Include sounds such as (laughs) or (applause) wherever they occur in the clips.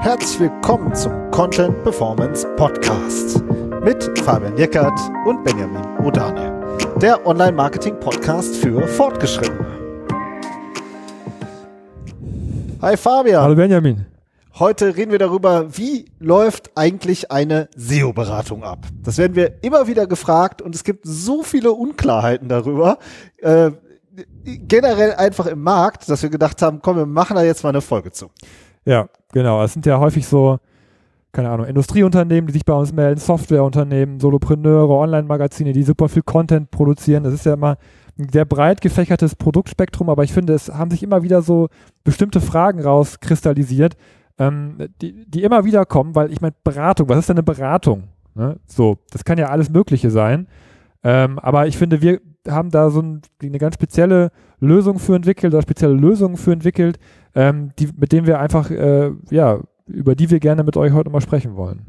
Herzlich willkommen zum Content Performance Podcast mit Fabian Jeckert und Benjamin Odane, der Online-Marketing-Podcast für Fortgeschrittene. Hi Fabian. Hallo Benjamin. Heute reden wir darüber, wie läuft eigentlich eine SEO-Beratung ab. Das werden wir immer wieder gefragt und es gibt so viele Unklarheiten darüber. Äh, generell einfach im Markt, dass wir gedacht haben, komm, wir machen da jetzt mal eine Folge zu. Ja, genau. Es sind ja häufig so, keine Ahnung, Industrieunternehmen, die sich bei uns melden, Softwareunternehmen, Solopreneure, Online-Magazine, die super viel Content produzieren. Das ist ja immer ein sehr breit gefächertes Produktspektrum, aber ich finde, es haben sich immer wieder so bestimmte Fragen rauskristallisiert, ähm, die, die immer wieder kommen, weil ich meine, Beratung, was ist denn eine Beratung? Ne? So, das kann ja alles Mögliche sein. Ähm, aber ich finde, wir haben da so ein, eine ganz spezielle Lösung für entwickelt oder spezielle Lösungen für entwickelt, ähm, die, mit denen wir einfach, äh, ja, über die wir gerne mit euch heute mal sprechen wollen.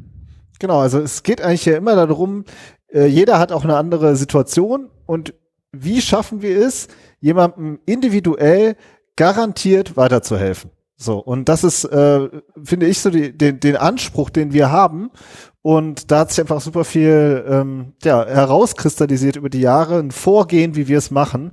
Genau, also es geht eigentlich ja immer darum, äh, jeder hat auch eine andere Situation und wie schaffen wir es, jemandem individuell garantiert weiterzuhelfen? So, und das ist, äh, finde ich, so die, den, den Anspruch, den wir haben. Und da hat sich einfach super viel ähm, ja, herauskristallisiert über die Jahre, ein Vorgehen, wie wir es machen.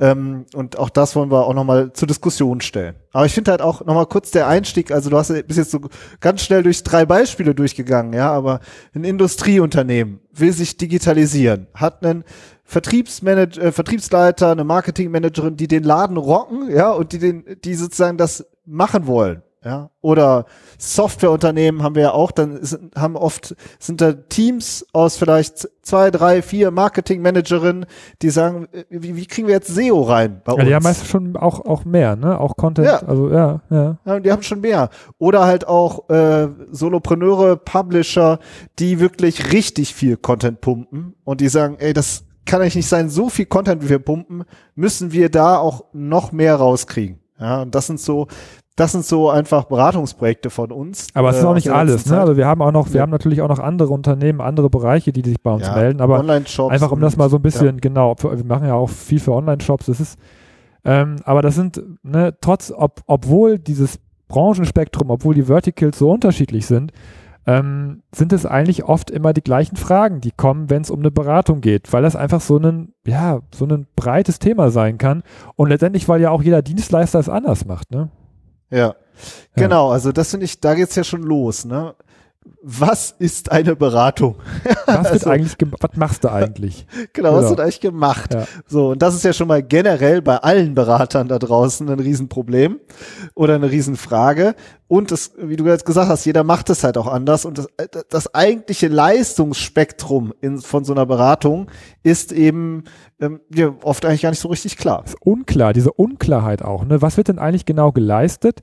Ähm, und auch das wollen wir auch nochmal zur Diskussion stellen. Aber ich finde halt auch nochmal kurz der Einstieg, also du hast bis jetzt so ganz schnell durch drei Beispiele durchgegangen, ja, aber ein Industrieunternehmen will sich digitalisieren, hat einen Vertriebsmanager, äh, Vertriebsleiter, eine Marketingmanagerin, die den Laden rocken, ja, und die den, die sozusagen das machen wollen. Ja, oder Softwareunternehmen haben wir ja auch, dann sind, haben oft, sind da Teams aus vielleicht zwei, drei, vier Marketingmanagerinnen, die sagen, äh, wie, wie kriegen wir jetzt SEO rein bei uns? Ja, die haben meistens schon auch, auch mehr, ne, auch Content, ja. also ja, ja. Ja, die haben schon mehr. Oder halt auch, äh, Solopreneure, Publisher, die wirklich richtig viel Content pumpen und die sagen, ey, das kann eigentlich nicht sein, so viel Content, wie wir pumpen, müssen wir da auch noch mehr rauskriegen. Ja, und das sind so, das sind so einfach Beratungsprojekte von uns. Aber es ist äh, auch nicht alles, ne? Also wir haben auch noch, wir ja. haben natürlich auch noch andere Unternehmen, andere Bereiche, die sich bei uns ja, melden, aber einfach um das mal so ein bisschen, ja. genau, wir machen ja auch viel für Online-Shops, das ist, ähm, aber das sind, ne, trotz, ob, obwohl dieses Branchenspektrum, obwohl die Verticals so unterschiedlich sind, ähm, sind es eigentlich oft immer die gleichen Fragen, die kommen, wenn es um eine Beratung geht, weil das einfach so ein, ja, so ein breites Thema sein kann und letztendlich, weil ja auch jeder Dienstleister es anders macht, ne? Ja. Genau, also das finde ich, da geht's ja schon los, ne? Was ist eine Beratung? (laughs) Was, also, eigentlich was machst du eigentlich? Genau, (laughs) genau, was wird eigentlich gemacht? Ja. So, und das ist ja schon mal generell bei allen Beratern da draußen ein Riesenproblem oder eine Riesenfrage. Und das, wie du jetzt gesagt hast, jeder macht es halt auch anders. Und das, das eigentliche Leistungsspektrum in, von so einer Beratung ist eben ähm, ja, oft eigentlich gar nicht so richtig klar. ist unklar, diese Unklarheit auch. Ne? Was wird denn eigentlich genau geleistet?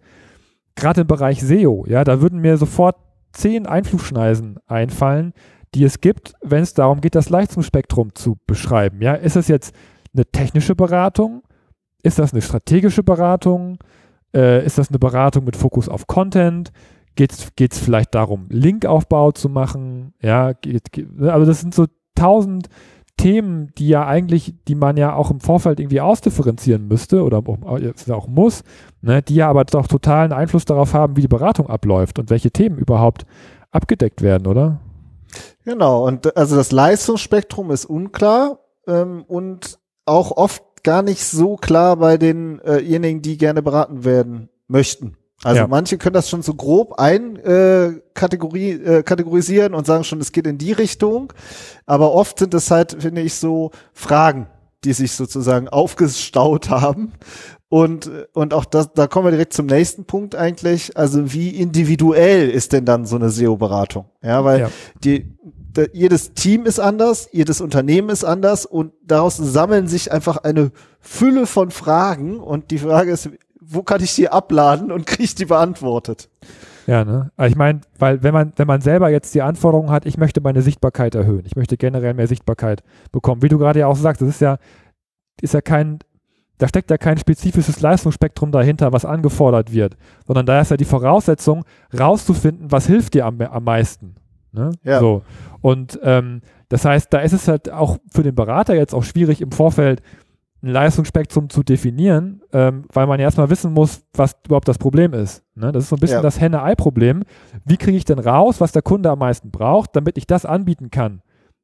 Gerade im Bereich SEO, ja, da würden mir sofort zehn Einflugschneisen einfallen, die es gibt, wenn es darum geht, das Leistungsspektrum zu beschreiben. Ja, ist es jetzt eine technische Beratung? Ist das eine strategische Beratung? Äh, ist das eine Beratung mit Fokus auf Content? Geht es vielleicht darum, Linkaufbau zu machen? Ja, geht, geht, also das sind so tausend Themen, die ja eigentlich, die man ja auch im Vorfeld irgendwie ausdifferenzieren müsste oder auch muss, ne, die ja aber doch totalen Einfluss darauf haben, wie die Beratung abläuft und welche Themen überhaupt abgedeckt werden, oder? Genau, und also das Leistungsspektrum ist unklar ähm, und auch oft gar nicht so klar bei denjenigen, äh die gerne beraten werden möchten. Also ja. manche können das schon so grob ein äh, äh, kategorisieren und sagen schon, es geht in die Richtung. Aber oft sind es halt, finde ich, so Fragen, die sich sozusagen aufgestaut haben. Und, und auch das, da kommen wir direkt zum nächsten Punkt eigentlich. Also wie individuell ist denn dann so eine SEO-Beratung? Ja, weil ja. die, da, jedes Team ist anders, jedes Unternehmen ist anders und daraus sammeln sich einfach eine Fülle von Fragen. Und die Frage ist, wo kann ich die abladen und kriege ich die beantwortet? Ja, ne? Ich meine, weil wenn man, wenn man selber jetzt die Anforderung hat, ich möchte meine Sichtbarkeit erhöhen, ich möchte generell mehr Sichtbarkeit bekommen, wie du gerade ja auch sagst, das ist ja, ist ja kein, da steckt ja kein spezifisches Leistungsspektrum dahinter, was angefordert wird, sondern da ist ja die Voraussetzung, rauszufinden, was hilft dir am, am meisten. Ne? Ja. So. Und ähm, das heißt, da ist es halt auch für den Berater jetzt auch schwierig im Vorfeld ein Leistungsspektrum zu definieren, ähm, weil man ja erstmal wissen muss, was überhaupt das Problem ist. Ne? Das ist so ein bisschen Ja. das Henne-Ei-Problem. Wie kriege ich denn raus, was der Kunde am meisten braucht, damit ich das anbieten kann?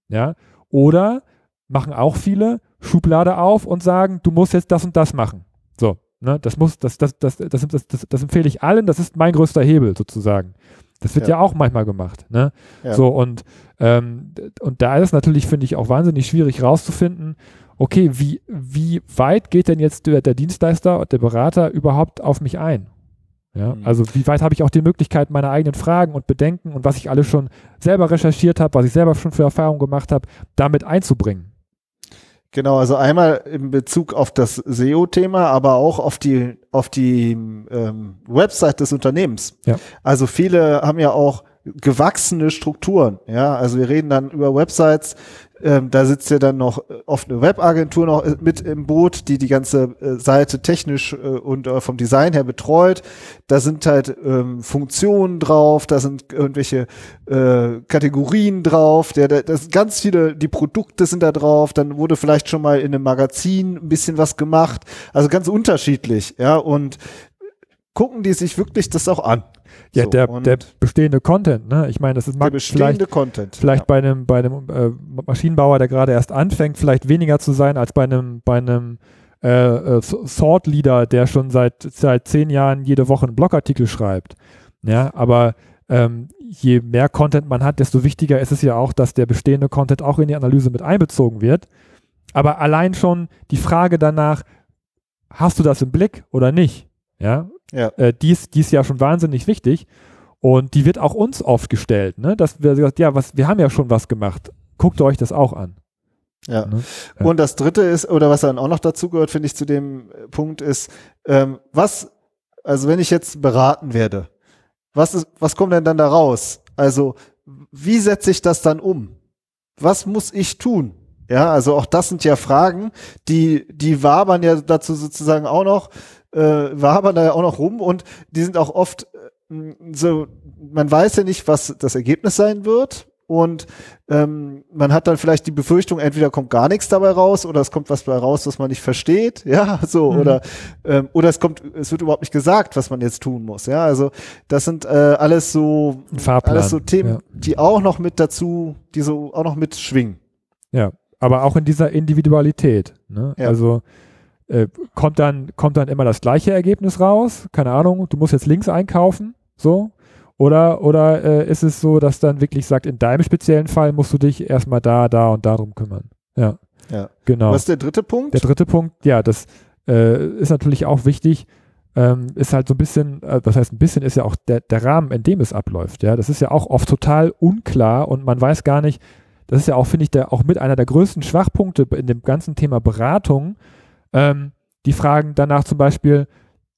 Ja? Oder machen auch viele Schublade auf und sagen, du musst jetzt das und das machen. So, ne? das muss, das, das, das, das, das, das, das empfehle ich allen, das ist mein größter Hebel sozusagen. Das wird ja, Ja. auch manchmal gemacht. Ne? Ja. So, und, ähm, und da ist es natürlich, finde ich, auch wahnsinnig schwierig rauszufinden, okay, wie, wie weit geht denn jetzt der, der Dienstleister und der Berater überhaupt auf mich ein? Ja, Mhm. also wie weit habe ich auch die Möglichkeit, meine eigenen Fragen und Bedenken und was ich alles schon selber recherchiert habe, was ich selber schon für Erfahrungen gemacht habe, damit einzubringen? Genau, also einmal in Bezug auf das SEO-Thema, aber auch auf die auf die ähm, Website des Unternehmens. Ja. Also viele haben ja auch gewachsene Strukturen. Ja, also wir reden dann über Websites. Ähm, da sitzt ja dann noch äh, oft eine Webagentur noch äh, mit im Boot, die die ganze äh, Seite technisch äh, und äh, vom Design her betreut. Da sind halt ähm, Funktionen drauf, da sind irgendwelche äh, Kategorien drauf, der, der, das sind ganz viele, die Produkte sind da drauf, dann wurde vielleicht schon mal in einem Magazin ein bisschen was gemacht, also ganz unterschiedlich, ja, und gucken die sich wirklich das auch an. Ja, So, der, der bestehende Content, ne? Ich meine, das ist der mag vielleicht Content. vielleicht ja. bei einem, bei einem äh, Maschinenbauer, der gerade erst anfängt, vielleicht weniger zu sein als bei einem, bei einem äh, äh, Thought Leader, der schon seit, seit zehn Jahren jede Woche einen Blogartikel schreibt. Ja, aber ähm, je mehr Content man hat, desto wichtiger ist es ja auch, dass der bestehende Content auch in die Analyse mit einbezogen wird. Aber allein schon die Frage danach, hast du das im Blick oder nicht? Ja, Ja. äh, die, ist, die ist ja schon wahnsinnig wichtig. Und die wird auch uns oft gestellt, ne? Dass wir gesagt, ja, was, wir haben ja schon was gemacht. Guckt euch das auch an. Ja. Ne? Ja. Und das dritte ist, oder was dann auch noch dazu gehört, finde ich, zu dem äh, Punkt ist, ähm, was, also wenn ich jetzt beraten werde, was ist, was kommt denn dann da raus? Also, wie setze ich das dann um? Was muss ich tun? Ja, also auch das sind ja Fragen, die, die wabern ja dazu sozusagen auch noch, äh, wabern da ja auch noch rum und die sind auch oft äh, so, man weiß ja nicht, was das Ergebnis sein wird und ähm, man hat dann vielleicht die Befürchtung, entweder kommt gar nichts dabei raus oder es kommt was dabei raus, was man nicht versteht, (laughs) ja, so Mhm. oder ähm, oder es kommt, es wird überhaupt nicht gesagt, was man jetzt tun muss, ja, also das sind äh, alles so alles so Themen, Ja. die auch noch mit dazu, die so auch noch mitschwingen. ja. Aber auch in dieser Individualität. Ne? Ja. Also äh, kommt, dann, kommt dann immer das gleiche Ergebnis raus? Keine Ahnung, du musst jetzt links einkaufen, so. Oder, oder äh, ist es so, dass dann wirklich sagt, in deinem speziellen Fall musst du dich erstmal da, da und darum kümmern? Ja. Ja. Genau. Was ist der dritte Punkt? Der dritte Punkt, ja, das äh, ist natürlich auch wichtig, ähm, ist halt so ein bisschen, äh, was heißt ein bisschen, ist ja auch der, der Rahmen, in dem es abläuft. Ja, das ist ja auch oft total unklar und man weiß gar nicht, das ist ja auch, finde ich, der, auch mit einer der größten Schwachpunkte in dem ganzen Thema Beratung. Ähm, die fragen danach zum Beispiel,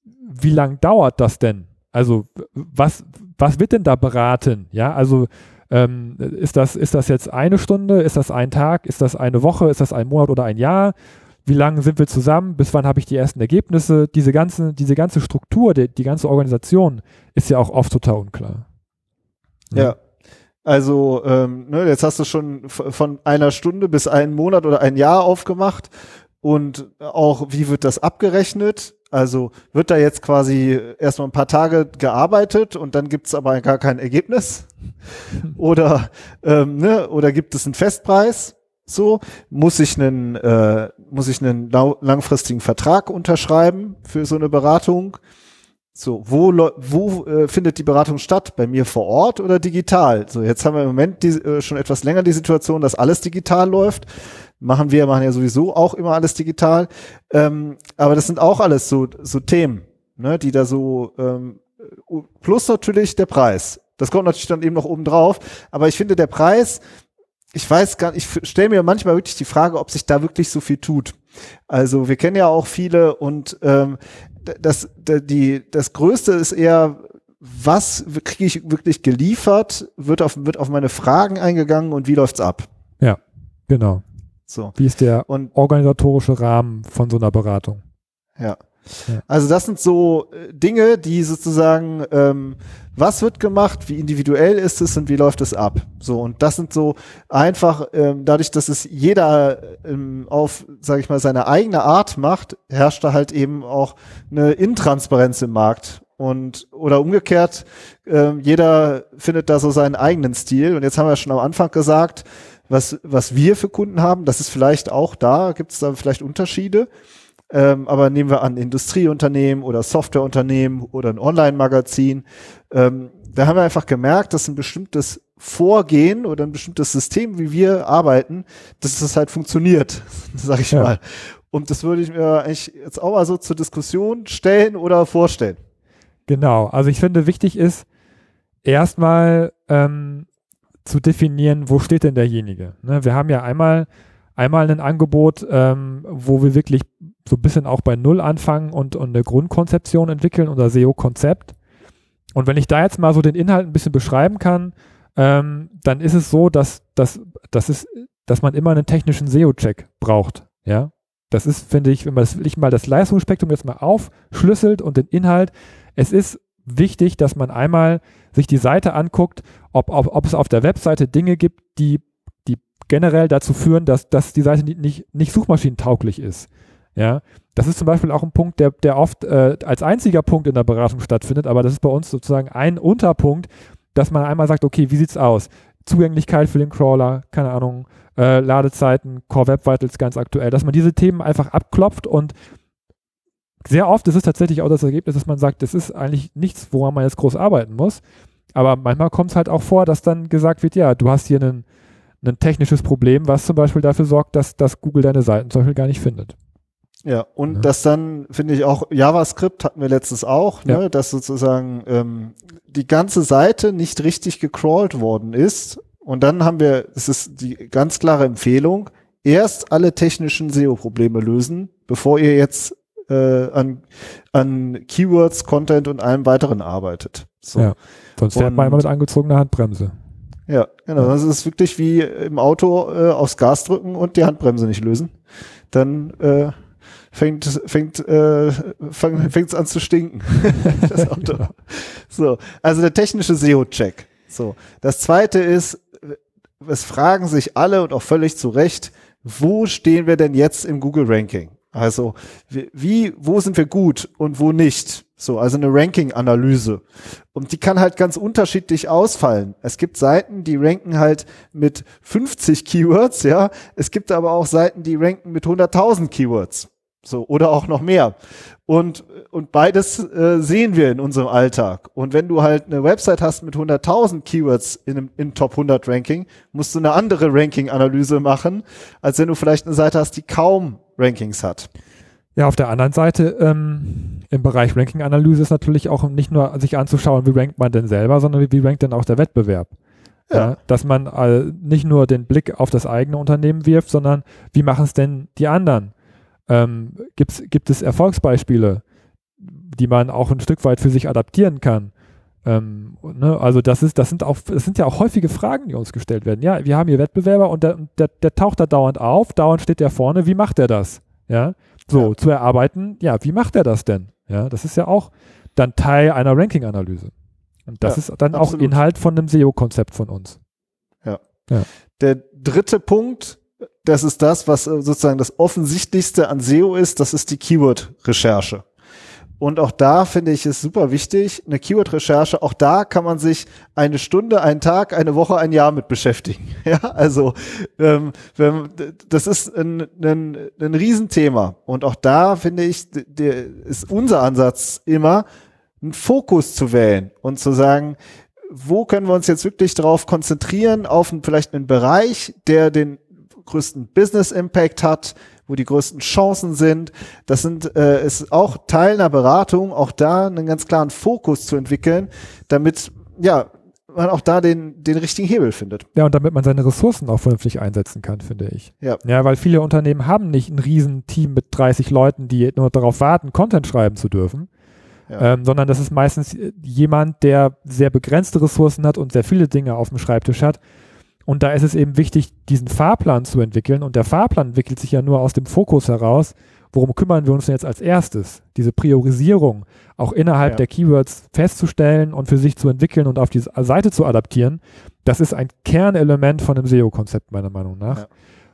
wie lang dauert das denn? Also was, was wird denn da beraten? Ja, also ähm, ist, das, ist das jetzt eine Stunde? Ist das ein Tag? Ist das eine Woche? Ist das ein Monat oder ein Jahr? Wie lange sind wir zusammen? Bis wann habe ich die ersten Ergebnisse? Diese ganze, diese ganze Struktur, die, die ganze Organisation ist ja auch oft total unklar. Ja. Also, ähm, ne, jetzt hast du schon von einer Stunde bis einen Monat oder ein Jahr aufgemacht. Und auch, wie wird das abgerechnet? Also wird da jetzt quasi erstmal ein paar Tage gearbeitet und dann gibt's aber gar kein Ergebnis? (laughs) Oder, ähm, ne, oder gibt es einen Festpreis? So, muss ich einen, äh, muss ich einen langfristigen Vertrag unterschreiben für so eine Beratung? So, wo, wo äh, findet die Beratung statt? Bei mir vor Ort oder digital? So, jetzt haben wir im Moment die, äh, schon etwas länger die Situation, dass alles digital läuft. Machen wir, machen ja sowieso auch immer alles digital. Ähm, aber das sind auch alles so, so Themen, ne, die da so, ähm, äh, plus natürlich der Preis. Das kommt natürlich dann eben noch oben drauf. Aber ich finde, der Preis, ich weiß gar nicht, ich stelle mir manchmal wirklich die Frage, ob sich da wirklich so viel tut. Also wir kennen ja auch viele und ähm, das, die, das Größte ist eher, was kriege ich wirklich geliefert, wird auf, wird auf meine Fragen eingegangen und wie läuft's ab? Genau. So. Wie ist der Und organisatorische Rahmen von so einer Beratung? ja. Ja. Also das sind so äh, Dinge, die sozusagen, ähm, was wird gemacht, wie individuell ist es und wie läuft es ab? So und das sind so einfach ähm, dadurch, dass es jeder ähm, auf, sage ich mal, seine eigene Art macht, herrscht da halt eben auch eine Intransparenz im Markt und oder umgekehrt, äh, jeder findet da so seinen eigenen Stil. Und jetzt haben wir schon am Anfang gesagt, was, was wir für Kunden haben, das ist vielleicht auch da, gibt es da vielleicht Unterschiede. Ähm, aber nehmen wir an Industrieunternehmen oder Softwareunternehmen oder ein Online-Magazin. Ähm, da haben wir einfach gemerkt, dass ein bestimmtes Vorgehen oder ein bestimmtes System, wie wir arbeiten, dass das halt funktioniert, (laughs) sag ich ja. mal. Und das würde ich mir eigentlich jetzt auch mal so zur Diskussion stellen oder vorstellen. Genau, also ich finde wichtig ist, erstmal ähm, zu definieren, wo steht denn derjenige. Ne? Wir haben ja einmal, einmal ein Angebot, ähm, wo wir wirklich so ein bisschen auch bei Null anfangen und, und eine Grundkonzeption entwickeln, unser SEO-Konzept. Und wenn ich da jetzt mal so den Inhalt ein bisschen beschreiben kann, ähm, dann ist es so, dass, dass, dass, es, dass man immer einen technischen SEO-Check braucht. Ja, das ist, finde ich, wenn man das, wirklich mal das Leistungsspektrum jetzt mal aufschlüsselt und den Inhalt, es ist wichtig, dass man einmal sich die Seite anguckt, ob, ob, ob es auf der Webseite Dinge gibt, die, die generell dazu führen, dass, dass die Seite nicht, nicht suchmaschinentauglich ist. Ja, das ist zum Beispiel auch ein Punkt, der, der oft äh, als einziger Punkt in der Beratung stattfindet, aber das ist bei uns sozusagen ein Unterpunkt, dass man einmal sagt, okay, wie sieht's aus? Zugänglichkeit für den Crawler, keine Ahnung, äh, Ladezeiten, Core Web Vitals ganz aktuell, dass man diese Themen einfach abklopft und sehr oft ist es tatsächlich auch das Ergebnis, dass man sagt, das ist eigentlich nichts, woran man jetzt groß arbeiten muss. Aber manchmal kommt es halt auch vor, dass dann gesagt wird, ja, du hast hier ein, ein technisches Problem, was zum Beispiel dafür sorgt, dass, dass Google deine Seiten zum Beispiel gar nicht findet. Ja, und ja. das dann finde ich auch, JavaScript hatten wir letztes auch, ne, ja. dass sozusagen ähm, die ganze Seite nicht richtig gecrawlt worden ist. Und dann haben wir, es ist die ganz klare Empfehlung, erst alle technischen SEO-Probleme lösen, bevor ihr jetzt äh, an, an Keywords, Content und allem weiteren arbeitet. So. Ja, sonst fährt man immer mit angezogener Handbremse. Ja, genau. Ja. Das ist wirklich wie im Auto äh, aufs Gas drücken und die Handbremse nicht lösen. Dann äh, fängt fängt äh, fang, fängt's an zu stinken. (laughs) das Auto. Genau. So, also der technische SEO-Check. So, das zweite ist, es fragen sich alle und auch völlig zu Recht, wo stehen wir denn jetzt im Google-Ranking? Also wie, wo sind wir gut und wo nicht? So, also eine Ranking-Analyse. Und die kann halt ganz unterschiedlich ausfallen. Es gibt Seiten, die ranken halt mit 50 Keywords, ja. Es gibt aber auch Seiten, die ranken mit 100.000 Keywords. So, oder auch noch mehr. Und, und beides äh, sehen wir in unserem Alltag. Und wenn du halt eine Website hast mit 100.000 Keywords in einem, in Top 100 Ranking, musst du eine andere Ranking-Analyse machen, als wenn du vielleicht eine Seite hast, die kaum Rankings hat. Ja, auf der anderen Seite ähm, im Bereich Ranking-Analyse ist natürlich auch nicht nur sich anzuschauen, wie rankt man denn selber, sondern wie, rankt denn auch der Wettbewerb. Ja. ja dass man äh, nicht nur den Blick auf das eigene Unternehmen wirft, sondern wie machen es denn die anderen? Ähm, gibt's, gibt es Erfolgsbeispiele, die man auch ein Stück weit für sich adaptieren kann? Ähm, ne, also das ist, das sind auch, das sind ja auch häufige Fragen, die uns gestellt werden. Ja, wir haben hier Wettbewerber und der, der, der taucht da dauernd auf, dauernd steht der vorne, wie macht er das? Ja, so, ja. zu erarbeiten, ja, wie macht er das denn? Ja, das ist ja auch dann Teil einer Ranking-Analyse. Und das ja, ist dann absolut. auch Inhalt von einem SEO-Konzept von uns. Ja. ja. Der dritte Punkt, das ist das, was äh, sozusagen das Offensichtlichste an SEO ist, das ist die Keyword-Recherche. Und auch da finde ich es super wichtig, eine Keyword-Recherche, auch da kann man sich eine Stunde, einen Tag, eine Woche, ein Jahr mit beschäftigen. (laughs) Ja, also ähm, wenn, das ist ein, ein, ein Riesenthema. Und auch da finde ich, der, ist unser Ansatz immer, einen Fokus zu wählen und zu sagen, wo können wir uns jetzt wirklich darauf konzentrieren, auf vielleicht einen Bereich, der den größten Business Impact hat, wo die größten Chancen sind. Das sind äh, ist auch Teil einer Beratung, auch da einen ganz klaren Fokus zu entwickeln, damit ja man auch da den, den richtigen Hebel findet. Ja, und damit man seine Ressourcen auch vernünftig einsetzen kann, finde ich. Ja. Ja, weil viele Unternehmen haben nicht ein Riesenteam mit 30 Leuten, die nur darauf warten, Content schreiben zu dürfen. Ja. Ähm, sondern das ist meistens jemand, der sehr begrenzte Ressourcen hat und sehr viele Dinge auf dem Schreibtisch hat und da ist es eben wichtig, diesen Fahrplan zu entwickeln. Und der Fahrplan entwickelt sich ja nur aus dem Fokus heraus. worum kümmern wir uns denn jetzt als erstes? Diese Priorisierung auch innerhalb Ja. der Keywords festzustellen und für sich zu entwickeln und auf die Seite zu adaptieren, das ist ein Kernelement von einem SEO-Konzept meiner Meinung nach, Ja.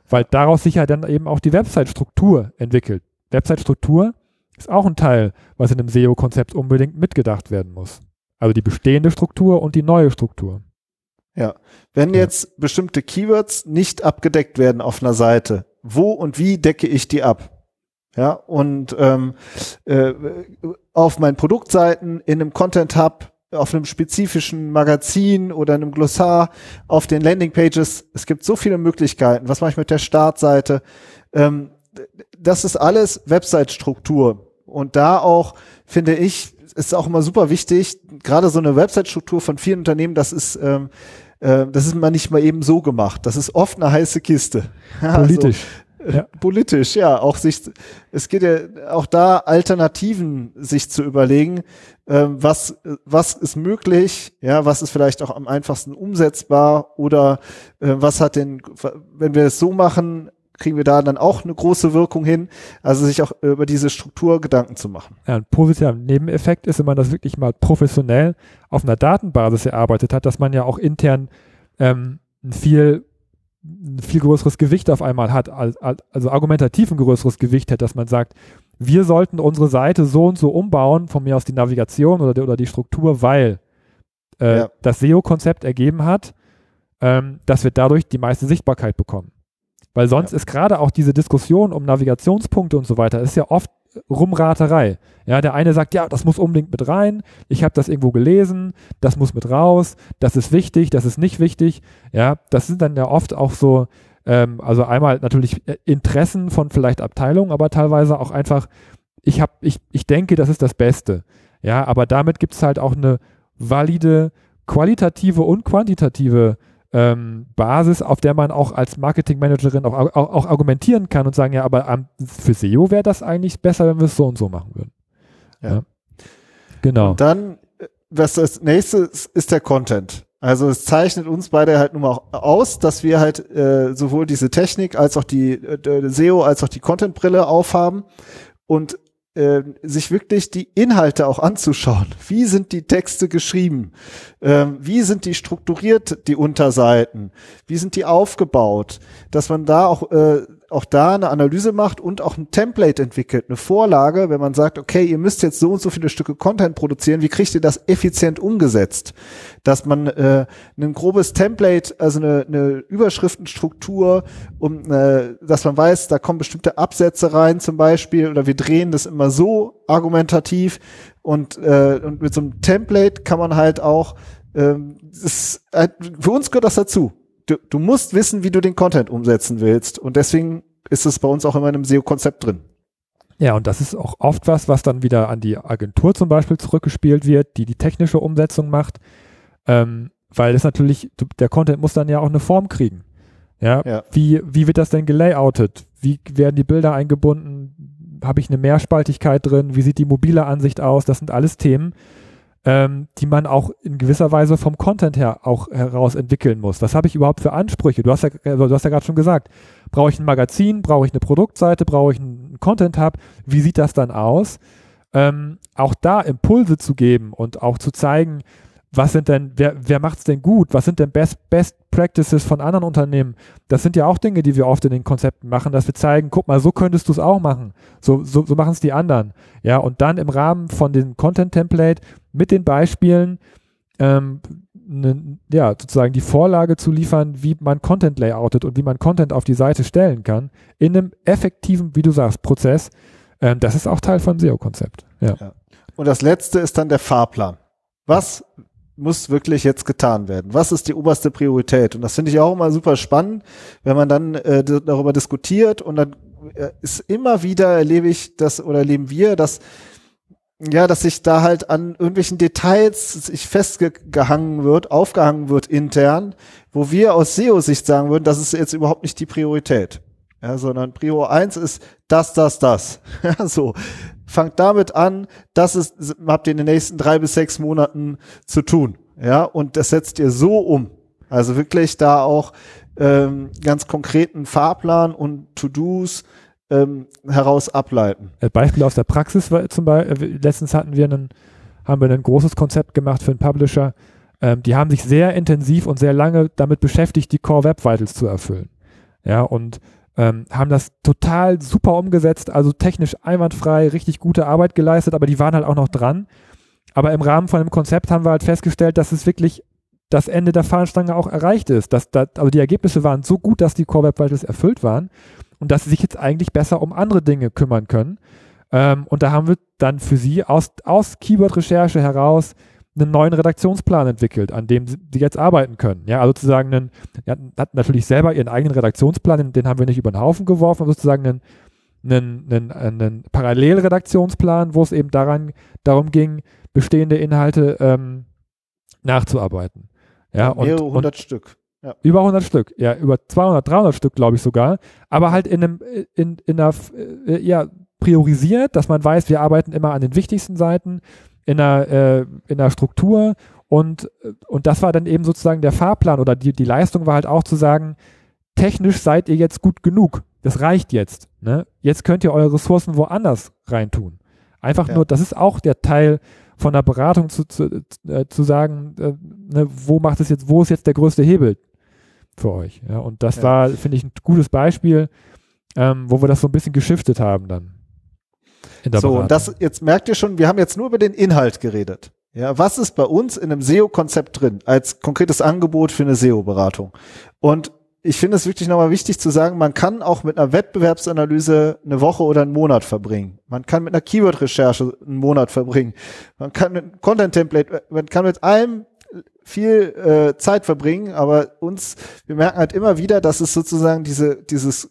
weil daraus sich ja dann eben auch die Website-Struktur entwickelt. Website-Struktur ist auch ein Teil, was in einem SEO-Konzept unbedingt mitgedacht werden muss. Also die bestehende Struktur und die neue Struktur. Wenn Ja. jetzt bestimmte Keywords nicht abgedeckt werden auf einer Seite, wo und wie decke ich die ab? Ja, und ähm, äh, auf meinen Produktseiten, in einem Content Hub, auf einem spezifischen Magazin oder einem Glossar, auf den Landingpages. Es gibt so viele Möglichkeiten. Was mache ich mit der Startseite? Ähm, das ist alles Website-Struktur. Und da auch, finde ich, ist auch immer super wichtig, gerade so eine Website-Struktur von vielen Unternehmen, das ist, ähm, äh, das ist mal nicht mal eben so gemacht. Das ist oft eine heiße Kiste. (laughs) Also, Politisch. äh, Ja. (laughs) Politisch, ja. Auch sich, es geht ja auch da Alternativen sich zu überlegen, ähm, was, was ist möglich, ja, was ist vielleicht auch am einfachsten umsetzbar oder äh, was hat denn, wenn wir es so machen, kriegen wir da dann auch eine große Wirkung hin. Also sich auch über diese Struktur Gedanken zu machen. Ja, ein positiver Nebeneffekt ist, wenn man das wirklich mal professionell auf einer Datenbasis erarbeitet hat, dass man ja auch intern ähm, ein viel ein viel größeres Gewicht auf einmal hat, als- als- also argumentativ ein größeres Gewicht hat, dass man sagt, wir sollten unsere Seite so und so umbauen, von mir aus die Navigation oder die, oder die Struktur, weil äh, Ja. das SEO-Konzept ergeben hat, ähm, dass wir dadurch die meiste Sichtbarkeit bekommen. Weil sonst Ja. ist gerade auch diese Diskussion um Navigationspunkte und so weiter, ist ja oft Rumraterei. Ja, der eine sagt, ja, das muss unbedingt mit rein, ich habe das irgendwo gelesen, das muss mit raus, das ist wichtig, das ist nicht wichtig. Ja, das sind dann ja oft auch so, ähm, also einmal natürlich äh, Interessen von vielleicht Abteilungen, aber teilweise auch einfach, ich habe, ich, ich denke, das ist das Beste. Ja, aber damit gibt es halt auch eine valide qualitative und quantitative ähm, Basis, auf der man auch als Marketingmanagerin auch, auch, auch argumentieren kann und sagen, ja, aber am, für SEO wäre das eigentlich besser, wenn wir es so und so machen würden. Ja. Genau. Und dann, äh, was das nächste ist, ist der Content. Also es zeichnet uns beide halt nun mal auch aus, dass wir halt äh, sowohl diese Technik als auch die äh, SEO als auch die Content-Brille aufhaben und sich wirklich die Inhalte auch anzuschauen. Wie sind die Texte geschrieben? Ähm, wie sind die strukturiert, die Unterseiten? Wie sind die aufgebaut? Dass man da auch, äh, auch da eine Analyse macht und auch ein Template entwickelt, eine Vorlage, wenn man sagt, okay, ihr müsst jetzt so und so viele Stücke Content produzieren, wie kriegt ihr das effizient umgesetzt? Dass man äh, ein grobes Template, also eine, eine Überschriftenstruktur, um, äh, dass man weiß, da kommen bestimmte Absätze rein zum Beispiel oder wir drehen das immer so argumentativ und, äh, und mit so einem Template kann man halt auch, das ist, halt- für uns gehört das dazu. Du, du musst wissen, wie du den Content umsetzen willst und deswegen ist es bei uns auch immer in einem SEO-Konzept drin. Ja, und das ist auch oft was, was dann wieder an die Agentur zum Beispiel zurückgespielt wird, die die technische Umsetzung macht, ähm, weil es natürlich, der Content muss dann ja auch eine Form kriegen. Ja, Ja. Wie, wie wird das denn gelayoutet? Wie werden die Bilder eingebunden? Habe ich eine Mehrspaltigkeit drin? Wie sieht die mobile Ansicht aus? Das sind alles Themen, ähm, die man auch in gewisser Weise vom Content her auch heraus entwickeln muss. Was habe ich überhaupt für Ansprüche? Du hast ja, also du hast ja gerade schon gesagt, brauche ich ein Magazin, brauche ich eine Produktseite, brauche ich einen Content Hub? Wie sieht das dann aus? Ähm, auch da Impulse zu geben und auch zu zeigen, was sind denn, wer, wer macht es denn gut? Was sind denn Best, Best Practices von anderen Unternehmen? Das sind ja auch Dinge, die wir oft in den Konzepten machen, dass wir zeigen, guck mal, so könntest du es auch machen. So, so, so machen es die anderen. Ja, und dann im Rahmen von dem Content-Template mit den Beispielen, ähm, ne, ja, sozusagen die Vorlage zu liefern, wie man Content layoutet und wie man Content auf die Seite stellen kann, in einem effektiven, wie du sagst, Prozess. Ähm, das ist auch Teil von SEO-Konzept. Ja. Und das letzte ist dann der Fahrplan. Was muss wirklich jetzt getan werden? Was ist die oberste Priorität? Und das finde ich auch immer super spannend, wenn man dann äh, darüber diskutiert und dann äh, ist immer wieder erlebe ich das oder erleben wir, dass ja, dass sich da halt an irgendwelchen Details sich festgehangen wird, aufgehangen wird intern, wo wir aus SEO-Sicht sagen würden, das ist jetzt überhaupt nicht die Priorität. Ja, sondern Prio 1 ist das, das, das. (laughs) Ja, so. Fangt damit an, das ist, habt ihr in den nächsten drei bis sechs Monaten zu tun. Ja, und das setzt ihr so um. Also wirklich da auch ähm, ganz konkreten Fahrplan und To-Dos ähm, heraus ableiten. Äh, Beispiel aus der Praxis war zum Beispiel, letztens hatten wir einen, haben wir ein großes Konzept gemacht für einen Publisher. Ähm, die haben sich sehr intensiv und sehr lange damit beschäftigt, die Core Web Vitals zu erfüllen. Ja, und ähm, haben das total super umgesetzt, also technisch einwandfrei, richtig gute Arbeit geleistet, aber die waren halt auch noch dran. Aber im Rahmen von dem Konzept haben wir halt festgestellt, dass es wirklich das Ende der Fahnenstange auch erreicht ist. Dass, dass, also die Ergebnisse waren so gut, dass die Core Web Vitals erfüllt waren und dass sie sich jetzt eigentlich besser um andere Dinge kümmern können. Ähm, und da haben wir dann für sie aus, aus Keyword-Recherche heraus einen neuen Redaktionsplan entwickelt, an dem sie jetzt arbeiten können. Ja, also sozusagen einen, ja, hat natürlich selber ihren eigenen Redaktionsplan, den, haben wir nicht über den Haufen geworfen, aber sozusagen einen, einen, einen, einen Parallelredaktionsplan, wo es eben daran, darum ging, bestehende Inhalte ähm, nachzuarbeiten. Ja, und, Mehrere hundert und Stück. Ja. Über 100 Stück, ja, über 200, 300 Stück, glaube ich sogar, aber halt in einem, in, in einer, äh, ja, priorisiert, dass man weiß, wir arbeiten immer an den wichtigsten Seiten, in einer, äh, in einer Struktur und, und das war dann eben sozusagen der Fahrplan oder die, die Leistung war halt auch zu sagen, technisch seid ihr jetzt gut genug. Das reicht jetzt. Ne? Jetzt könnt ihr eure Ressourcen woanders reintun. Einfach Ja. nur, das ist auch der Teil von der Beratung zu, zu, äh, zu sagen, äh, ne, wo macht es jetzt, wo ist jetzt der größte Hebel für euch? Ja, und das Ja. war, finde ich, ein gutes Beispiel, ähm, wo wir das so ein bisschen geschiftet haben dann. So, und das, jetzt merkt ihr schon, wir haben jetzt nur über den Inhalt geredet. Ja, was ist bei uns in einem SEO-Konzept drin als konkretes Angebot für eine SEO-Beratung? Und ich finde es wirklich nochmal wichtig zu sagen, man kann auch mit einer Wettbewerbsanalyse eine Woche oder einen Monat verbringen. Man kann mit einer Keyword-Recherche einen Monat verbringen. Man kann mit einem Content-Template, man kann mit allem viel äh, Zeit verbringen, aber uns, wir merken halt immer wieder, dass es sozusagen diese, dieses,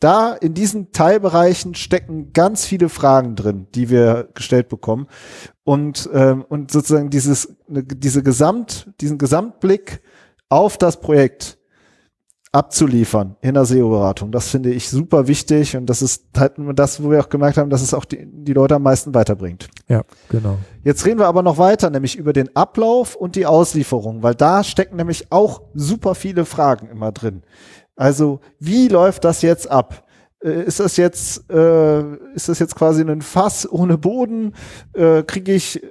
da in diesen Teilbereichen stecken ganz viele Fragen drin, die wir gestellt bekommen. Und, ähm, und sozusagen dieses, ne, diese Gesamt, diesen Gesamtblick auf das Projekt abzuliefern in der SEO-Beratung. Das finde ich super wichtig und das ist halt nur das, wo wir auch gemerkt haben, dass es auch die, die Leute am meisten weiterbringt. ja, genau. Jetzt reden wir aber noch weiter, nämlich über den Ablauf und die Auslieferung, weil da stecken nämlich auch super viele Fragen immer drin. Also, wie läuft das jetzt ab? Äh, Ist das jetzt, äh, ist das jetzt quasi ein Fass ohne Boden? Äh, Kriege ich, äh,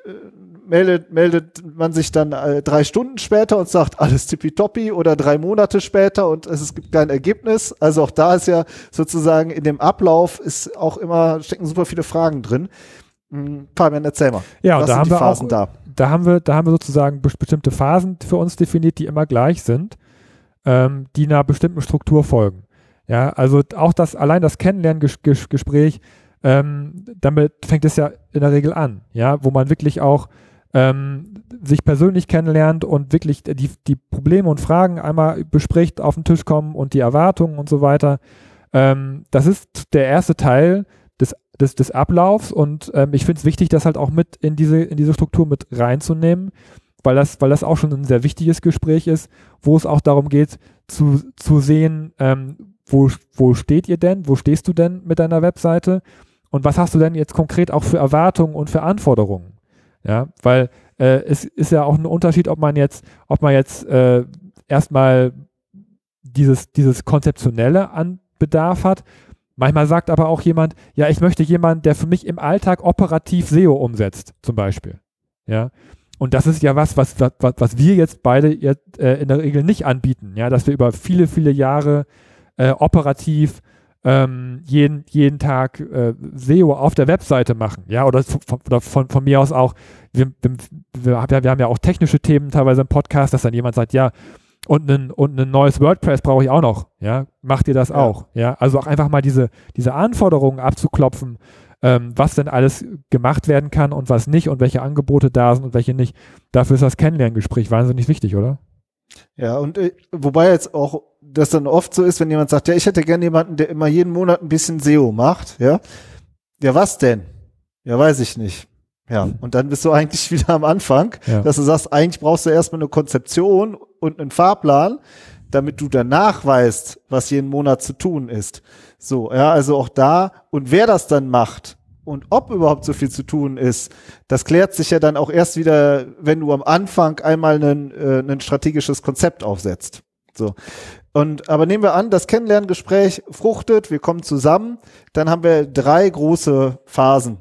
meldet, meldet man sich dann äh, drei Stunden später und sagt, alles tippitoppi oder drei Monate später und es, es gibt kein Ergebnis. Also auch da ist ja sozusagen in dem Ablauf ist auch immer, stecken super viele Fragen drin. Hm, Fabian, erzähl mal. Ja, und Was da sind haben die wir Phasen auch, da? da haben wir, da haben wir sozusagen bes- bestimmte Phasen für uns definiert, die immer gleich sind, ähm, die einer bestimmten Struktur folgen. Ja, also auch das, allein das Kennenlerngespräch, ähm, damit fängt es ja in der Regel an, ja, wo man wirklich auch ähm, sich persönlich kennenlernt und wirklich die, die Probleme und Fragen einmal bespricht, auf den Tisch kommen und die Erwartungen und so weiter. Ähm, das ist der erste Teil des, des, des Ablaufs und ähm, ich finde es wichtig, das halt auch mit in diese, in diese Struktur mit reinzunehmen, weil das, weil das auch schon ein sehr wichtiges Gespräch ist, wo es auch darum geht, zu, zu sehen, ähm, wo, wo steht ihr denn, wo stehst du denn mit deiner Webseite und was hast du denn jetzt konkret auch für Erwartungen und für Anforderungen? Ja, weil äh, es ist ja auch ein Unterschied, ob man jetzt, ob man jetzt äh, erstmal dieses, dieses Konzeptionelle an Bedarf hat. Manchmal sagt aber auch jemand, ja, ich möchte jemanden, der für mich im Alltag operativ SEO umsetzt, zum Beispiel. Ja. Und das ist ja was, was, was, was wir jetzt beide jetzt, äh, in der Regel nicht anbieten, ja, dass wir über viele, viele Jahre äh, operativ ähm, jeden, jeden Tag äh, SEO auf der Webseite machen, ja, oder von, oder von, von mir aus auch, wir, wir, wir, haben ja, wir haben ja auch technische Themen teilweise im Podcast, dass dann jemand sagt, ja, und ein, und ein neues WordPress brauche ich auch noch, ja, macht ihr das Ja. auch, ja, also auch einfach mal diese, diese Anforderungen abzuklopfen, ähm, was denn alles gemacht werden kann und was nicht und welche Angebote da sind und welche nicht. Dafür ist das Kennenlerngespräch wahnsinnig wichtig, oder? Ja, und äh, wobei jetzt auch das dann oft so ist, wenn jemand sagt, ja, ich hätte gerne jemanden, der immer jeden Monat ein bisschen SEO macht, ja. Ja, was denn? Ja, weiß ich nicht. Ja, und dann bist du (laughs) eigentlich wieder am Anfang, Ja. dass du sagst, eigentlich brauchst du erstmal eine Konzeption und einen Fahrplan, damit du danach weißt, was jeden Monat zu tun ist. So, ja, also auch da und wer das dann macht und ob überhaupt so viel zu tun ist, das klärt sich ja dann auch erst wieder, wenn du am Anfang einmal ein, äh, ein strategisches Konzept aufsetzt. So. Und, aber nehmen wir an, das Kennenlerngespräch fruchtet, wir kommen zusammen, dann haben wir drei große Phasen.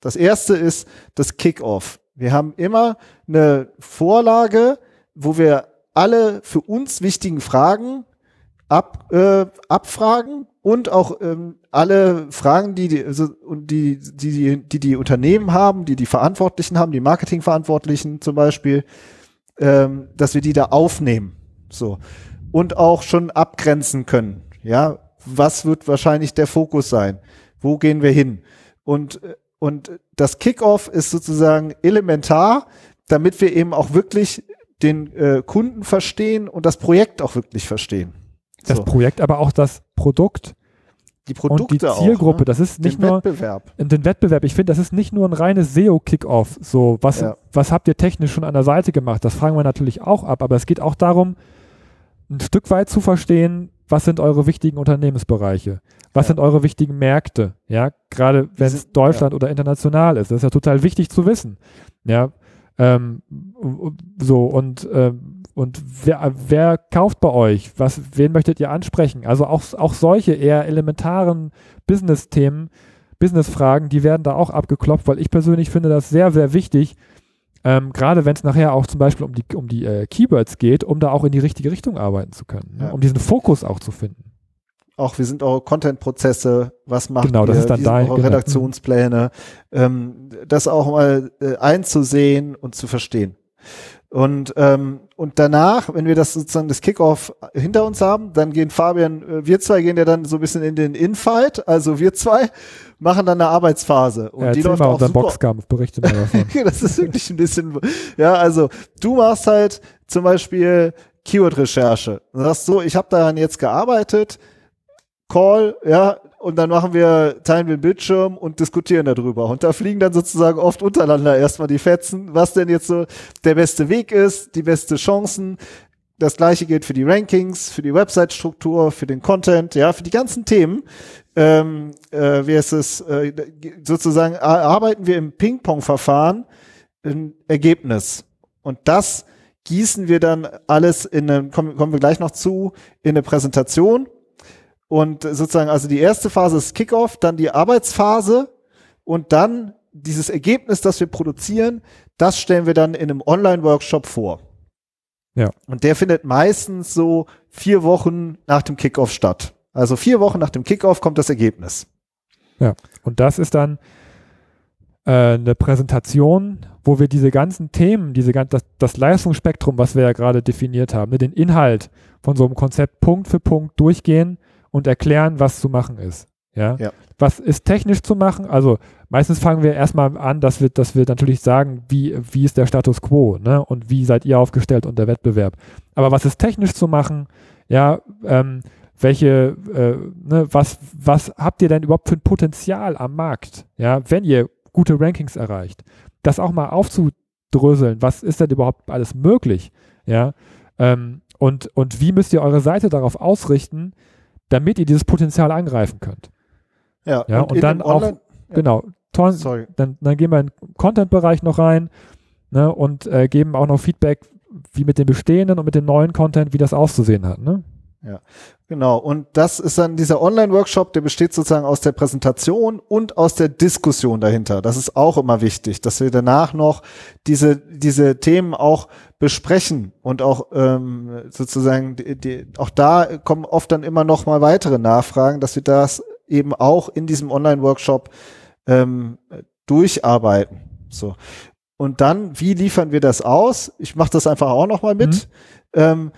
Das erste ist das Kickoff. Wir haben immer eine Vorlage, wo wir alle für uns wichtigen Fragen ab, äh, abfragen und auch ähm, alle Fragen, die die, also, die, die, die, die Unternehmen haben, die die Verantwortlichen haben, die Marketingverantwortlichen zum Beispiel, ähm, dass wir die da aufnehmen. So. Und auch schon abgrenzen können. Ja, was wird wahrscheinlich der Fokus sein? Wo gehen wir hin? Und, und das Kickoff ist sozusagen elementar, damit wir eben auch wirklich den äh, Kunden verstehen und das Projekt auch wirklich verstehen. Das so. Projekt, aber auch das Produkt. Die Produkte und die Zielgruppe, auch, ne? das ist nicht den nur Wettbewerb. den Wettbewerb. Ich finde, das ist nicht nur ein reines SEO-Kickoff. So, was, Ja. was habt ihr technisch schon an der Seite gemacht? Das fragen wir natürlich auch ab, aber es geht auch darum, ein Stück weit zu verstehen, was sind eure wichtigen Unternehmensbereiche? Was Ja. sind eure wichtigen Märkte? Ja, gerade wenn es Deutschland oder international ist. Das ist ja total wichtig zu wissen. Ja, ähm, so und ähm, und wer, wer kauft bei euch? Was, wen möchtet ihr ansprechen? Also auch, auch solche eher elementaren Business-Themen, Business-Fragen, die werden da auch abgeklopft, weil ich persönlich finde das sehr, sehr wichtig, ähm, gerade wenn es nachher auch zum Beispiel um die, um die äh, Keywords geht, um da auch in die richtige Richtung arbeiten zu können, ne? Um diesen Fokus auch zu finden. Auch wie sind eure Content-Prozesse? Was macht Genau, ihr? das ist dann wie dein- eure genau. Redaktionspläne? Ähm, das auch mal äh, einzusehen und zu verstehen. Und, ähm, und danach, wenn wir das sozusagen das Kickoff hinter uns haben, dann gehen Fabian, äh, wir zwei gehen ja dann so ein bisschen in den Infight, also wir zwei machen dann eine Arbeitsphase. Und Ja, die läuft mal auch super, Boxkampf, berichte mal davon. (laughs) das ist wirklich ein bisschen, ja, also du machst halt zum Beispiel Keyword-Recherche. Du sagst so, ich habe daran jetzt gearbeitet, Call, ja, und dann machen wir, teilen wir den Bildschirm und diskutieren darüber. Und da fliegen dann sozusagen oft untereinander erstmal die Fetzen, was denn jetzt so der beste Weg ist, die beste Chancen. Das gleiche gilt für die Rankings, für die Website-Struktur, für den Content, ja, für die ganzen Themen. Ähm, äh, wie ist es, äh, sozusagen ar- arbeiten wir im Ping-Pong-Verfahren ein Ergebnis. Und das gießen wir dann alles in eine, kommen, kommen wir gleich noch zu, in eine Präsentation. Und sozusagen, also die erste Phase ist Kickoff, dann die Arbeitsphase und dann dieses Ergebnis, das wir produzieren, das stellen wir dann in einem Online-Workshop vor. Ja. Und der findet meistens so vier Wochen nach dem Kickoff statt. Also vier Wochen nach dem Kickoff kommt das Ergebnis. Und das ist dann äh, eine Präsentation, wo wir diese ganzen Themen, diese das, das Leistungsspektrum, was wir ja gerade definiert haben, ne, den Inhalt von so einem Konzept Punkt für Punkt durchgehen und erklären, was zu machen ist. Ja? Ja. Was ist technisch zu machen? Also meistens fangen wir erstmal an, dass wir, dass wir natürlich sagen, wie, wie ist der Status quo ne? und wie seid ihr aufgestellt und der Wettbewerb. Aber was ist technisch zu machen? Ja, ähm, welche, äh, ne, was, was habt ihr denn überhaupt für ein Potenzial am Markt? Ja, wenn ihr gute Rankings erreicht, das auch mal aufzudröseln, was ist denn überhaupt alles möglich? Ja, ähm, und, und wie müsst ihr eure Seite darauf ausrichten, damit ihr dieses Potenzial angreifen könnt? Ja, Ja, und in dann auch- Online- Ja. Genau. Toll, Sorry. dann, dann gehen wir in den Content-Bereich noch rein ne, und äh, geben auch noch Feedback, wie mit dem bestehenden und mit dem neuen Content, wie das auszusehen hat. Ne? Genau, und das ist dann dieser Online-Workshop, der besteht sozusagen aus der Präsentation und aus der Diskussion dahinter. Das ist auch immer wichtig, dass wir danach noch diese, diese Themen auch besprechen und auch ähm, sozusagen, die, die, auch da kommen oft dann immer noch mal weitere Nachfragen, dass wir das eben auch in diesem Online-Workshop ähm, durcharbeiten. So. Und dann, wie liefern wir das aus? Ich mache das einfach auch noch mal mit. Ähm,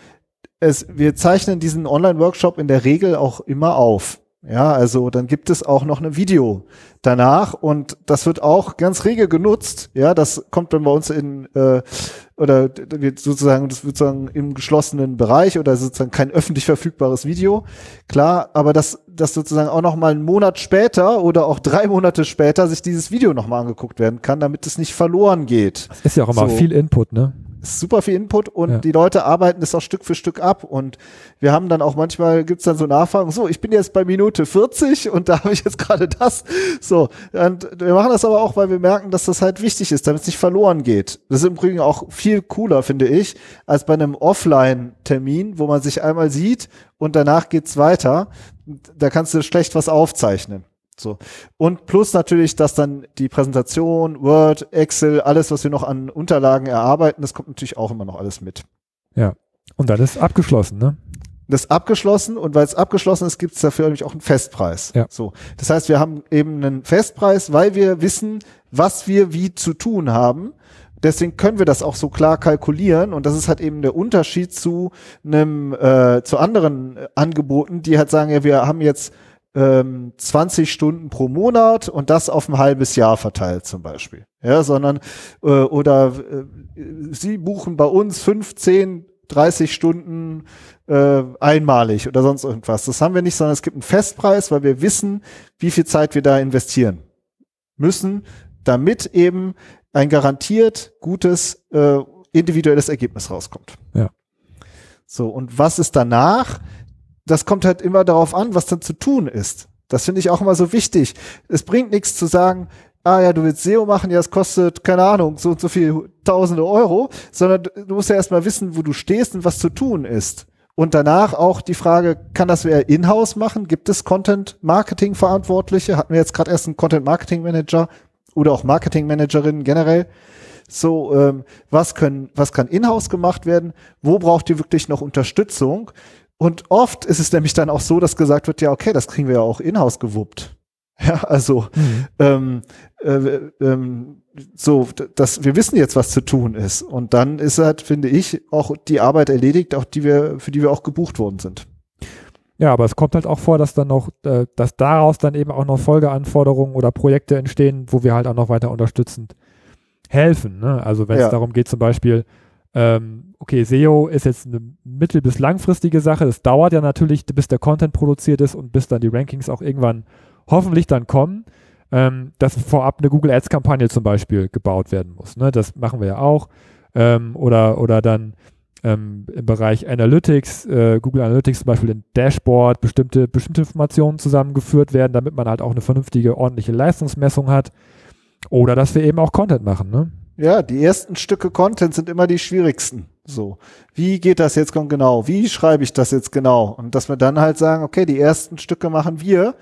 es, wir zeichnen diesen Online-Workshop in der Regel auch immer auf. Ja, also dann gibt es auch noch ein Video danach und das wird auch ganz rege genutzt. Ja, das kommt dann bei uns in äh, oder wird sozusagen das wird sozusagen im geschlossenen Bereich oder sozusagen kein öffentlich verfügbares Video. Klar, aber das das sozusagen auch noch mal einen Monat später oder auch drei Monate später sich dieses Video noch mal angeguckt werden kann, damit es nicht verloren geht. Ist ja auch immer So. viel Input, ne? Super viel Input und Ja. die Leute arbeiten das auch Stück für Stück ab. Und wir haben dann auch manchmal gibt's dann so Nachfragen, so, ich bin jetzt bei Minute 40 und da habe ich jetzt gerade das. So, und wir machen das aber auch, weil wir merken, dass das halt wichtig ist, damit es nicht verloren geht. Das ist im Übrigen auch viel cooler, finde ich, als bei einem Offline-Termin, wo man sich einmal sieht und danach geht's weiter. Da kannst du schlecht was aufzeichnen. So. Und plus natürlich, dass dann die Präsentation, Word, Excel, alles, was wir noch an Unterlagen erarbeiten, das kommt natürlich auch immer noch alles mit. Und dann ist abgeschlossen, ne? Das ist abgeschlossen und weil es abgeschlossen ist, gibt es dafür nämlich auch einen Festpreis. Ja. So. Das heißt, wir haben eben einen Festpreis, weil wir wissen, was wir wie zu tun haben. Deswegen können wir das auch so klar kalkulieren und das ist halt eben der Unterschied zu einem äh, zu anderen äh, Angeboten, die halt sagen, ja, wir haben jetzt ähm, 20 Stunden pro Monat und das auf ein halbes Jahr verteilt zum Beispiel. Ja, sondern äh, oder äh, Sie buchen bei uns 15, 30 Stunden äh, einmalig oder sonst irgendwas. Das haben wir nicht, sondern es gibt einen Festpreis, weil wir wissen, wie viel Zeit wir da investieren müssen, damit eben ein garantiert gutes äh, individuelles Ergebnis rauskommt. Ja. So, und was ist danach? Das kommt halt immer darauf an, was dann zu tun ist. Das finde ich auch immer so wichtig. Es bringt nichts zu sagen, ah ja, du willst SEO machen, ja, es kostet, keine Ahnung, so und so viel tausende Euro, sondern du musst ja erstmal wissen, wo du stehst und was zu tun ist. Und danach auch die Frage, kann das wer in-house machen? Gibt es Content-Marketing-Verantwortliche? Hatten wir jetzt gerade erst einen Content-Marketing-Manager oder auch Marketing-Managerinnen generell? So, ähm, was können, was kann in-house gemacht werden? Wo braucht ihr wirklich noch Unterstützung? Und oft ist es nämlich dann auch so, dass gesagt wird, ja, okay, das kriegen wir ja auch in-house gewuppt. (laughs) Ja, also ähm, äh, ähm, so, dass wir wissen jetzt, was zu tun ist. Und dann ist halt, finde ich, auch die Arbeit erledigt, auch die wir, für die wir auch gebucht worden sind. Ja, aber es kommt halt auch vor, dass dann noch, äh, dass daraus dann eben auch noch Folgeanforderungen oder Projekte entstehen, wo wir halt auch noch weiter unterstützend helfen. Ne? Also wenn es Ja. darum geht, zum Beispiel, ähm, okay, SEO ist jetzt eine mittel- bis langfristige Sache. Das dauert ja natürlich, bis der Content produziert ist und bis dann die Rankings auch irgendwann hoffentlich dann kommen, ähm, dass vorab eine Google Ads Kampagne zum Beispiel gebaut werden muss. Ne? Das machen wir ja auch. Ähm, oder, oder dann ähm, im Bereich Analytics, äh, Google Analytics zum Beispiel in Dashboard bestimmte, bestimmte Informationen zusammengeführt werden, damit man halt auch eine vernünftige, ordentliche Leistungsmessung hat. Oder dass wir eben auch Content machen, ne? Ja, die ersten Stücke Content sind immer die schwierigsten. So, wie geht das jetzt genau? Wie schreibe ich das jetzt genau? Und dass wir dann halt sagen, okay, die ersten Stücke machen wir,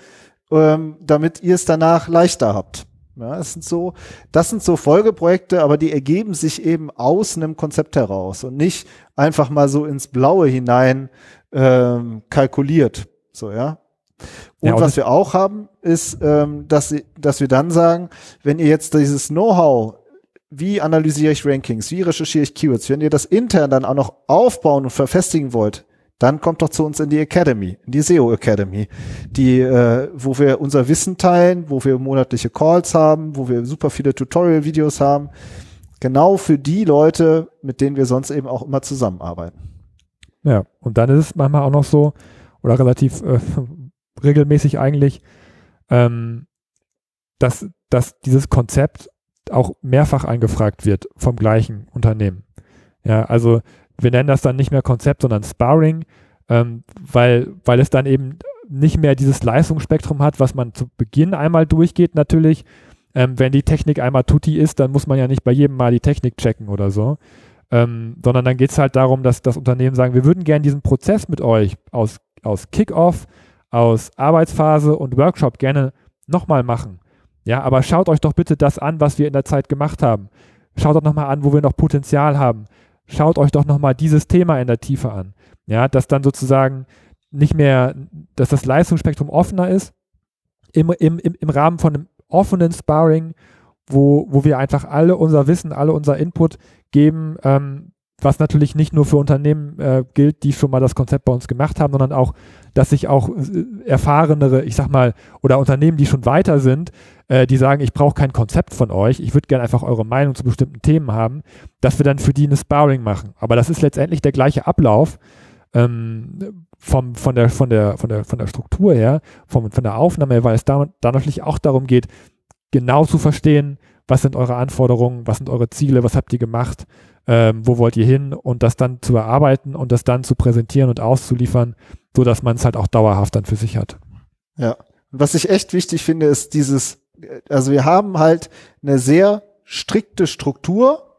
ähm, damit ihr es danach leichter habt. Ja, das sind so, das sind so Folgeprojekte, aber die ergeben sich eben aus einem Konzept heraus und nicht einfach mal so ins Blaue hinein ähm, kalkuliert. So, ja. Und Ja, was wir auch haben, ist, ähm, dass, sie- dass wir dann sagen, wenn ihr jetzt dieses Know-how wie analysiere ich Rankings, wie recherchiere ich Keywords, wenn ihr das intern dann auch noch aufbauen und verfestigen wollt, dann kommt doch zu uns in die Academy, in die SEO Academy, die, äh, wo wir unser Wissen teilen, wo wir monatliche Calls haben, wo wir super viele Tutorial-Videos haben, genau für die Leute, mit denen wir sonst eben auch immer zusammenarbeiten. Ja, und dann ist es manchmal auch noch so, oder relativ äh, (laughs) regelmäßig eigentlich, ähm, dass, dass dieses Konzept auch mehrfach angefragt wird vom gleichen Unternehmen. Ja, also wir nennen das dann nicht mehr Konzept, sondern Sparring, ähm, weil, weil es dann eben nicht mehr dieses Leistungsspektrum hat, was man zu Beginn einmal durchgeht natürlich. Ähm, wenn die Technik einmal tutti ist, dann muss man ja nicht bei jedem Mal die Technik checken oder so. Ähm, sondern dann geht es halt darum, dass das Unternehmen sagen, wir würden gerne diesen Prozess mit euch aus, aus Kickoff, aus Arbeitsphase und Workshop gerne nochmal machen. Ja, aber schaut euch doch bitte das an, was wir in der Zeit gemacht haben. Schaut doch nochmal an, wo wir noch Potenzial haben. Schaut euch doch nochmal dieses Thema in der Tiefe an. Ja, dass dann sozusagen nicht mehr, dass das Leistungsspektrum offener ist, im, im, im, Rahmen von einem offenen Sparring, wo, wo wir einfach alle unser Wissen, alle unser Input geben, ähm, was natürlich nicht nur für Unternehmen äh, gilt, die schon mal das Konzept bei uns gemacht haben, sondern auch, dass sich auch äh, erfahrenere, ich sag mal, oder Unternehmen, die schon weiter sind, äh, die sagen, ich brauche kein Konzept von euch, ich würde gerne einfach eure Meinung zu bestimmten Themen haben, dass wir dann für die eine Sparring machen. Aber das ist letztendlich der gleiche Ablauf ähm, vom, von, der, von, der, von, der, von der Struktur her, vom, von der Aufnahme her, weil es da, da natürlich auch darum geht, genau zu verstehen, was sind eure Anforderungen, was sind eure Ziele, was habt ihr gemacht, ähm, wo wollt ihr hin und das dann zu erarbeiten und das dann zu präsentieren und auszuliefern, so dass man es halt auch dauerhaft dann für sich hat. Ja. Was ich echt wichtig finde, ist dieses, also wir haben halt eine sehr strikte Struktur,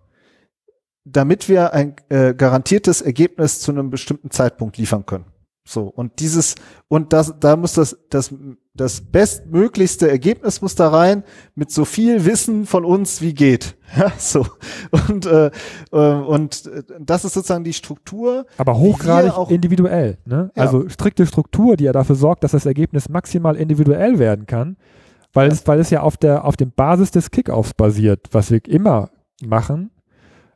damit wir ein äh, garantiertes Ergebnis zu einem bestimmten Zeitpunkt liefern können. So, und dieses, und das, da muss das, das, das bestmöglichste Ergebnis muss da rein, mit so viel Wissen von uns wie geht. (laughs) Ja, so. Und, äh, äh und das ist sozusagen die Struktur. Aber hochgradig auch, individuell, ne? Ja. Also strikte Struktur, die ja dafür sorgt, dass das Ergebnis maximal individuell werden kann, weil es, weil es ja auf der, auf dem Basis des Kickoffs basiert, was wir immer machen,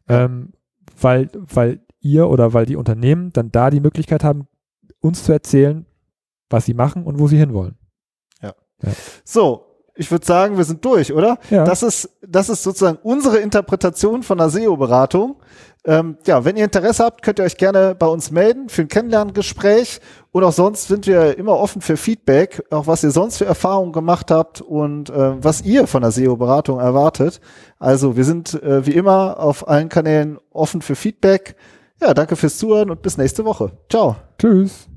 ähm, weil, weil ihr oder weil die Unternehmen dann da die Möglichkeit haben, uns zu erzählen, was sie machen und wo sie hinwollen. Ja. ja. So, ich würde sagen, wir sind durch, oder? Ja. Das ist, das ist sozusagen unsere Interpretation von einer SEO-Beratung. Ähm, ja, wenn ihr Interesse habt, könnt ihr euch gerne bei uns melden für ein Kennenlerngespräch. Und auch sonst sind wir immer offen für Feedback, auch was ihr sonst für Erfahrungen gemacht habt und äh, was ihr von der SEO-Beratung erwartet. Also wir sind äh, wie immer auf allen Kanälen offen für Feedback. Ja, danke fürs Zuhören und bis nächste Woche. Ciao. Tschüss.